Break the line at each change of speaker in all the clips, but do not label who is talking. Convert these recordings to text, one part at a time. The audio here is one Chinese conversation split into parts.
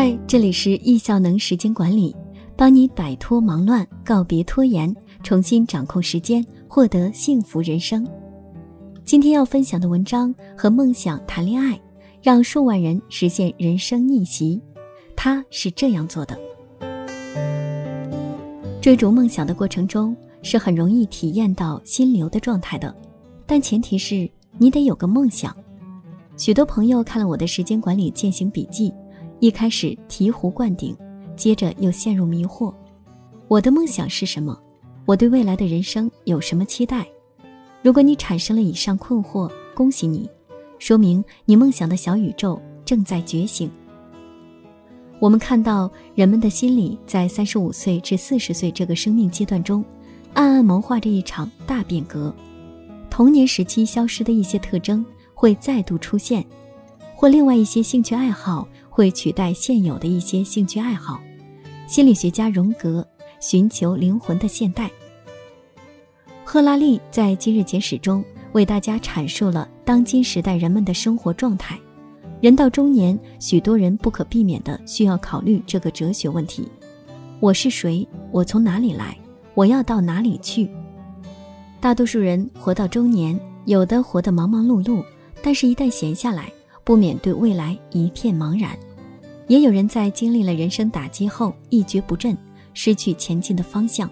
嗨，这里是易效能时间管理，帮你摆脱忙乱，告别拖延，重新掌控时间，获得幸福人生。今天要分享的文章和梦想谈恋爱，让数万人实现人生逆袭。他是这样做的：追逐梦想的过程中，是很容易体验到心流的状态的，但前提是你得有个梦想。许多朋友看了我的时间管理践行笔记。一开始醍醐灌顶，接着又陷入迷惑。我的梦想是什么？我对未来的人生有什么期待？如果你产生了以上困惑，恭喜你，说明你梦想的小宇宙正在觉醒。我们看到人们的心理在三十五岁至四十岁这个生命阶段中，暗暗谋划着一场大变革。童年时期消失的一些特征会再度出现，或另外一些兴趣爱好。会取代现有的一些兴趣爱好。心理学家荣格寻求灵魂的现代。赫拉利在今日简史中为大家阐述了当今时代人们的生活状态。人到中年，许多人不可避免的需要考虑这个哲学问题：我是谁？我从哪里来？我要到哪里去？大多数人活到中年，有的活得忙忙碌碌，但是一旦闲下来，不免对未来一片茫然。也有人在经历了人生打击后一蹶不振，失去前进的方向。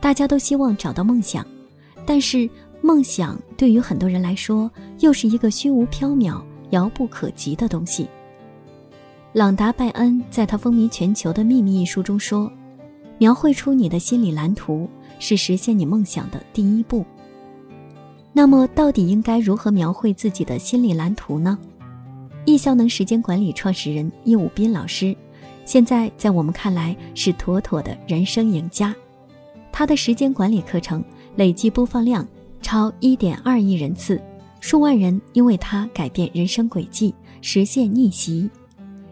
大家都希望找到梦想，但是梦想对于很多人来说又是一个虚无缥缈、遥不可及的东西。朗达·拜恩在他风靡全球的《秘密》一书中说：“描绘出你的心理蓝图是实现你梦想的第一步。”那么，到底应该如何描绘自己的心理蓝图呢？易效能时间管理创始人叶武斌老师，现在在我们看来是妥妥的人生赢家。他的时间管理课程累计播放量超一点二亿人次，数万人因为他改变人生轨迹，实现逆袭。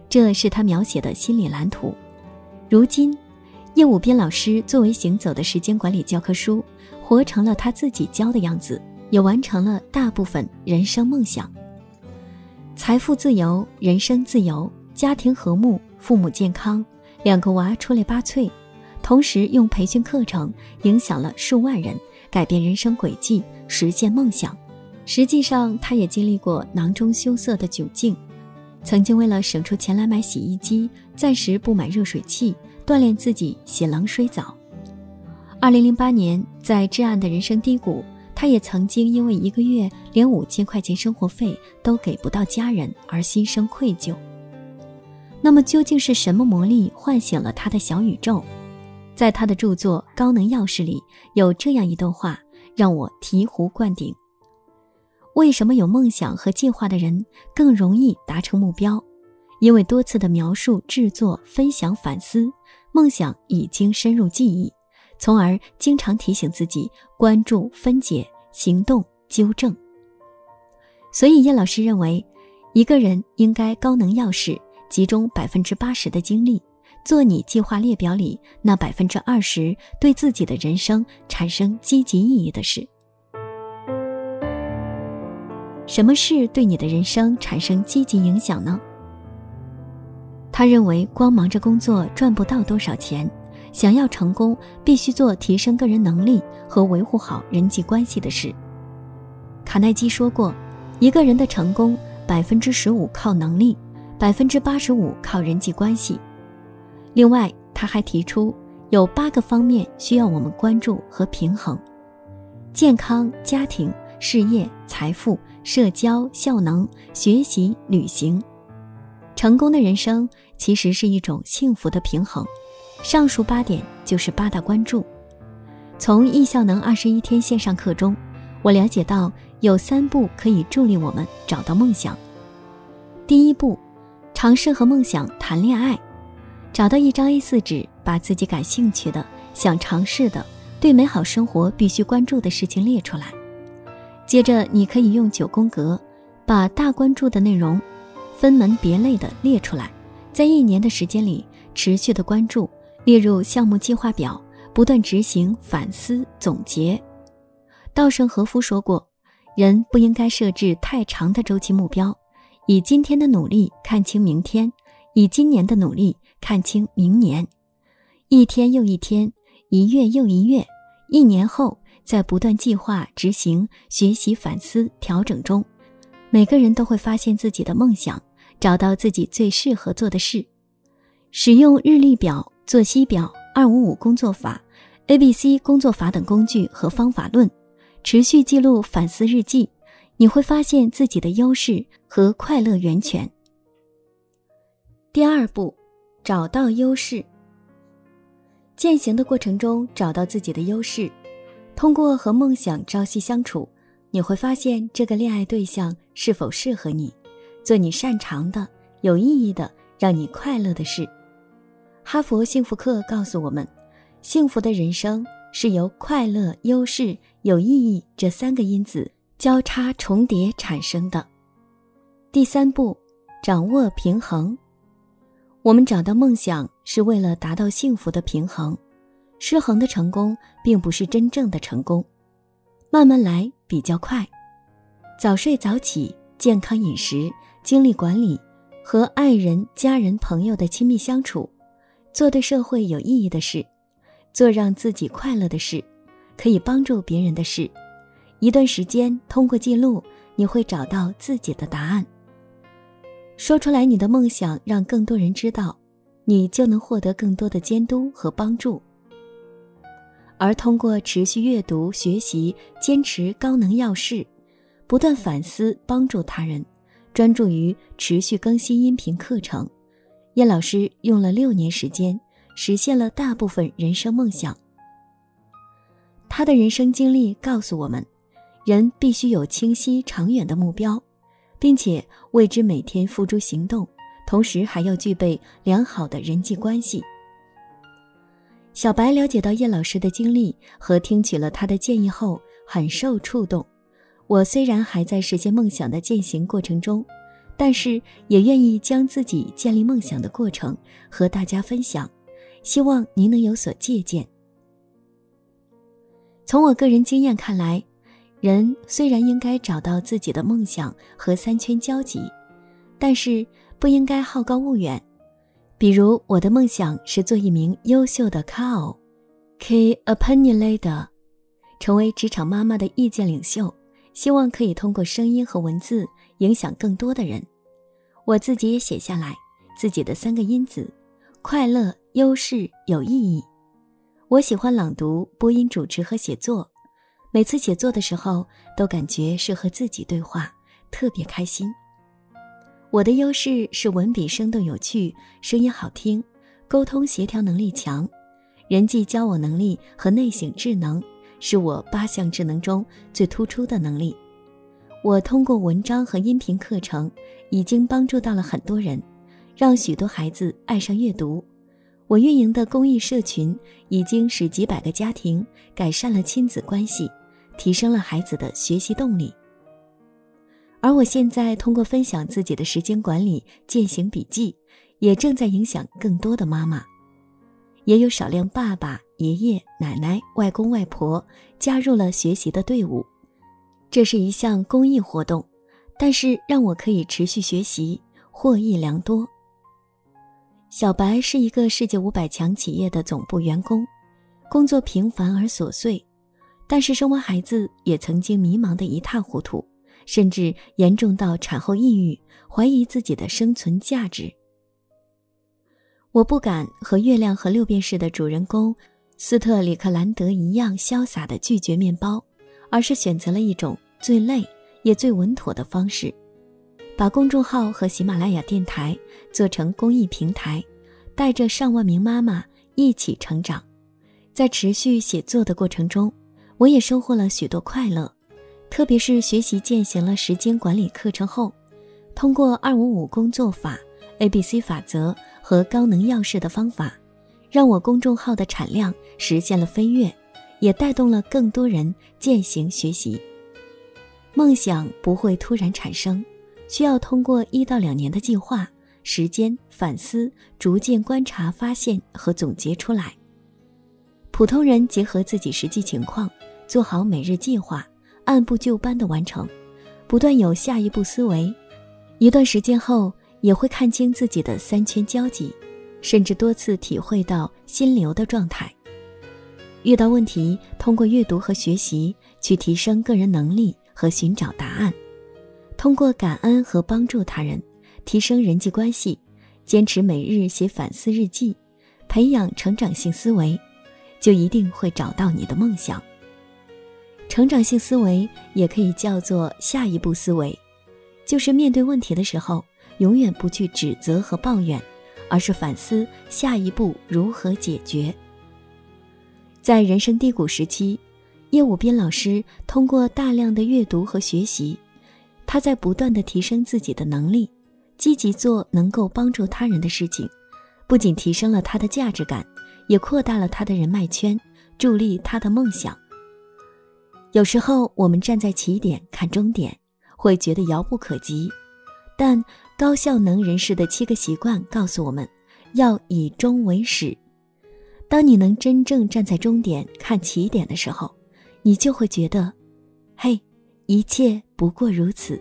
这是他描写的心理蓝图。如今，叶武斌老师作为行走的时间管理教科书，活成了他自己教的样子，也完成了大部分人生梦想。财富自由，人生自由，家庭和睦，父母健康，两个娃出类拔萃，同时用培训课程影响了数万人，改变人生轨迹，实现梦想。实际上，他也经历过囊中羞涩的窘境，曾经为了省出钱来买洗衣机，暂时不买热水器，锻炼自己洗冷水澡。二零零八年，在至暗的人生低谷。他也曾经因为一个月连五千块钱生活费都给不到家人而心生愧疚。那么究竟是什么魔力唤醒了他的小宇宙？在他的著作《高能钥匙》里有这样一段话，让我醍醐灌顶：为什么有梦想和计划的人更容易达成目标？因为多次的描述、制作、分享、反思，梦想已经深入记忆。从而经常提醒自己关注、分解、行动、纠正。所以叶老师认为，一个人应该高能钥匙，集中百分之八十的精力，做你计划列表里那百分之二十对自己的人生产生积极意义的事。什么事对你的人生产生积极影响呢？他认为，光忙着工作赚不到多少钱。想要成功，必须做提升个人能力和维护好人际关系的事。卡耐基说过，一个人的成功，百分之十五靠能力，百分之八十五靠人际关系。另外，他还提出有八个方面需要我们关注和平衡：健康、家庭、事业、财富、社交、效能、学习、旅行。成功的人生其实是一种幸福的平衡。上述八点就是八大关注。从易效能二十一天线上课中，我了解到有三步可以助力我们找到梦想。第一步，尝试和梦想谈恋爱。找到一张 A4 纸，把自己感兴趣的、想尝试的、对美好生活必须关注的事情列出来。接着，你可以用九宫格，把大关注的内容分门别类的列出来，在一年的时间里持续的关注。列入项目计划表，不断执行、反思、总结。稻盛和夫说过：“人不应该设置太长的周期目标，以今天的努力看清明天，以今年的努力看清明年。一天又一天，一月又一月，一年后，在不断计划、执行、学习、反思、调整中，每个人都会发现自己的梦想，找到自己最适合做的事。使用日历表、作息表、二五五工作法、A B C 工作法等工具和方法论，持续记录、反思日记，你会发现自己的优势和快乐源泉。第二步，找到优势。践行的过程中，找到自己的优势，通过和梦想朝夕相处，你会发现这个恋爱对象是否适合你，做你擅长的、有意义的、让你快乐的事。哈佛幸福课告诉我们，幸福的人生是由快乐、优势、有意义这三个因子交叉重叠产生的。第三步，掌握平衡。我们找到梦想是为了达到幸福的平衡，失衡的成功并不是真正的成功。慢慢来比较快，早睡早起，健康饮食，精力管理，和爱人、家人、朋友的亲密相处，做对社会有意义的事，做让自己快乐的事，可以帮助别人的事。一段时间，通过记录，你会找到自己的答案。说出来你的梦想，让更多人知道，你就能获得更多的监督和帮助。而通过持续阅读、学习、坚持高能要事，不断反思、帮助他人，专注于持续更新音频课程，叶老师用了六年时间，实现了大部分人生梦想。他的人生经历告诉我们，人必须有清晰长远的目标。并且为之每天付诸行动，同时还要具备良好的人际关系。小白了解到叶老师的经历和听取了他的建议后，很受触动。我虽然还在实现梦想的践行过程中，但是也愿意将自己建立梦想的过程和大家分享，希望您能有所借鉴。从我个人经验看来。人虽然应该找到自己的梦想和三圈交集，但是不应该好高骛远。比如，我的梦想是做一名优秀的 cow，key opinion leader，成为职场妈妈的意见领袖，希望可以通过声音和文字影响更多的人。我自己也写下来自己的三个因子：快乐、优势、有意义。我喜欢朗读、播音主持和写作。每次写作的时候，都感觉是和自己对话，特别开心。我的优势是文笔生动有趣，声音好听，沟通协调能力强，人际交往能力和内省智能是我八项智能中最突出的能力。我通过文章和音频课程，已经帮助到了很多人，让许多孩子爱上阅读。我运营的公益社群已经使几百个家庭改善了亲子关系。提升了孩子的学习动力，而我现在通过分享自己的时间管理践行笔记，也正在影响更多的妈妈，也有少量爸爸、爷爷、奶奶、外公外婆加入了学习的队伍。这是一项公益活动，但是让我可以持续学习，获益良多。小白是一个世界五百强企业的总部员工，工作平凡而琐碎。但是生完孩子也曾经迷茫得一塌糊涂，甚至严重到产后抑郁，怀疑自己的生存价值。我不敢和月亮和六便士的主人公斯特里克兰德一样潇洒地拒绝面包，而是选择了一种最累也最稳妥的方式，把公众号和喜马拉雅电台做成公益平台，带着上万名妈妈一起成长。在持续写作的过程中。我也收获了许多快乐，特别是学习践行了时间管理课程后，通过二五五工作法、A B C 法则和高能要事的方法，让我公众号的产量实现了飞跃，也带动了更多人践行学习。梦想不会突然产生，需要通过一到两年的计划、时间反思，逐渐观察、发现和总结出来。普通人结合自己实际情况。做好每日计划，按部就班的完成，不断有下一步思维。一段时间后，也会看清自己的三圈交集，甚至多次体会到心流的状态。遇到问题，通过阅读和学习去提升个人能力和寻找答案；通过感恩和帮助他人，提升人际关系；坚持每日写反思日记，培养成长性思维，就一定会找到你的梦想。成长性思维也可以叫做下一步思维，就是面对问题的时候，永远不去指责和抱怨，而是反思下一步如何解决。在人生低谷时期，叶武斌老师通过大量的阅读和学习，他在不断的提升自己的能力，积极做能够帮助他人的事情，不仅提升了他的价值感，也扩大了他的人脉圈，助力他的梦想。有时候我们站在起点看终点，会觉得遥不可及，但高效能人士的七个习惯告诉我们，要以终为始。当你能真正站在终点看起点的时候，你就会觉得，嘿，一切不过如此。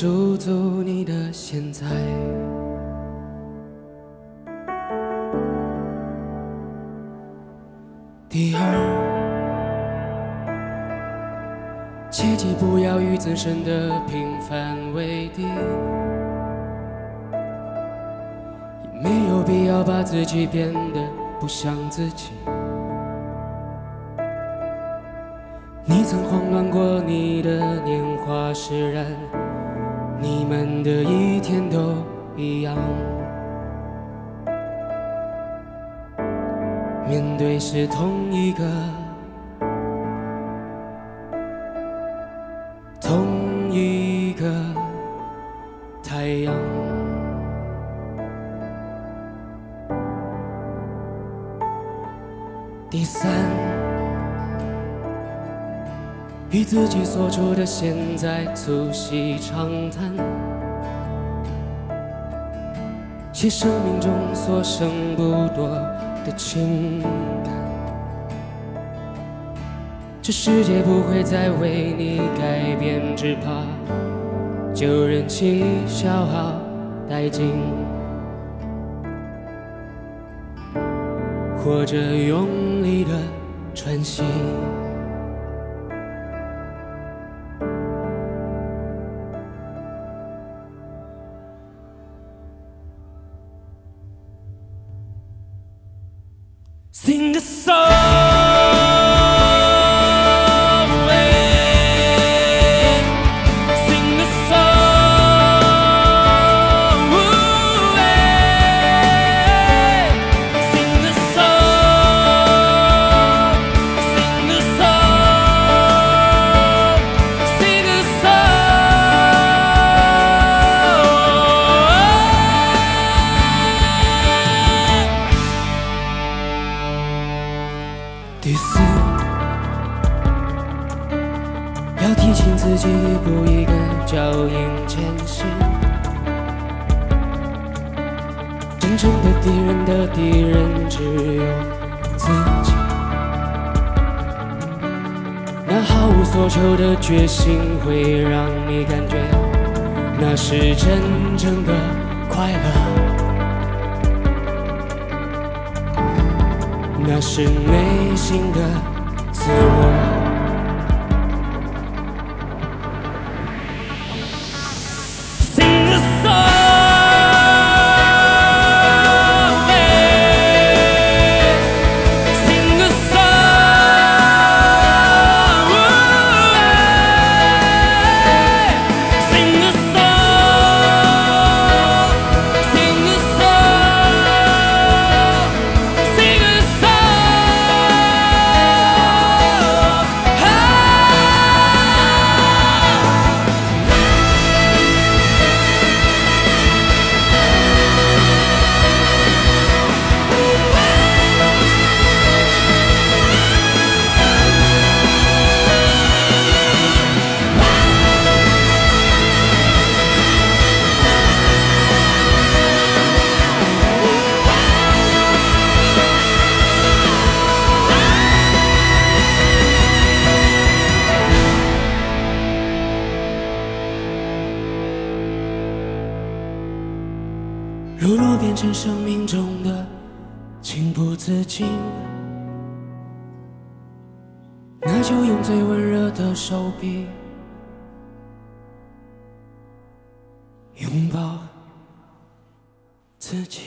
驻足你的现在。第二，切记不要与自身的平凡为敌，也没有必要把自己变得不像自己。你曾慌乱过你的年华释然，你们的一天都一样。面对是同一个，自己所处的现在促膝长谈，写生命中所剩不多的情感。这世界不会再为你改变，只怕就任其消耗殆尽，或者用力的喘息。提醒自己一步一个脚印前行。真正的敌人的敌人只有自己。那毫无所求的决心会让你感觉那是真正的快乐。那是内心的自我。如若变成生命中的情不自禁，那就用最温热的手臂拥抱自己。